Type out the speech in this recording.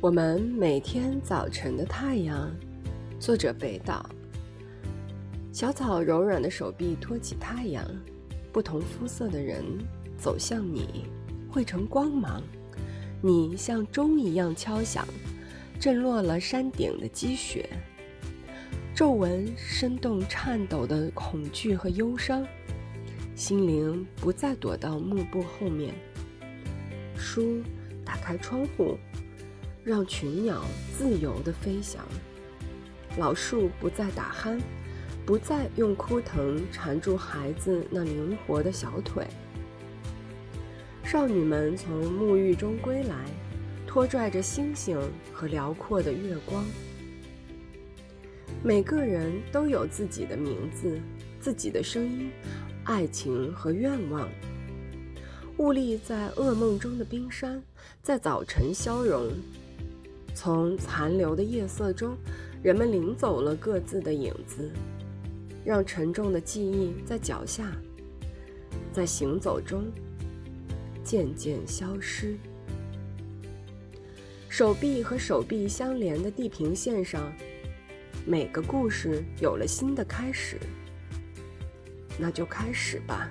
我们每天早晨的太阳，作者北岛。小草柔软的手臂托起太阳，不同肤色的人走向你，汇成光芒。你像钟一样敲响，震落了山顶的积雪。皱纹生动颤抖的恐惧和忧伤，心灵不再躲到幕布后面。书打开窗户。让群鸟自由地飞翔，老树不再打鼾，不再用枯藤缠住孩子那灵活的小腿。少女们从沐浴中归来，拖拽着星星和辽阔的月光。每个人都有自己的名字，自己的声音，爱情和愿望。兀立在噩梦中的冰山，在早晨消融。从残留的夜色中，人们领走了各自的影子，让沉重的记忆在脚下，在行走中渐渐消失。手臂和手臂相连的地平线上，每个故事有了新的开始。那就开始吧。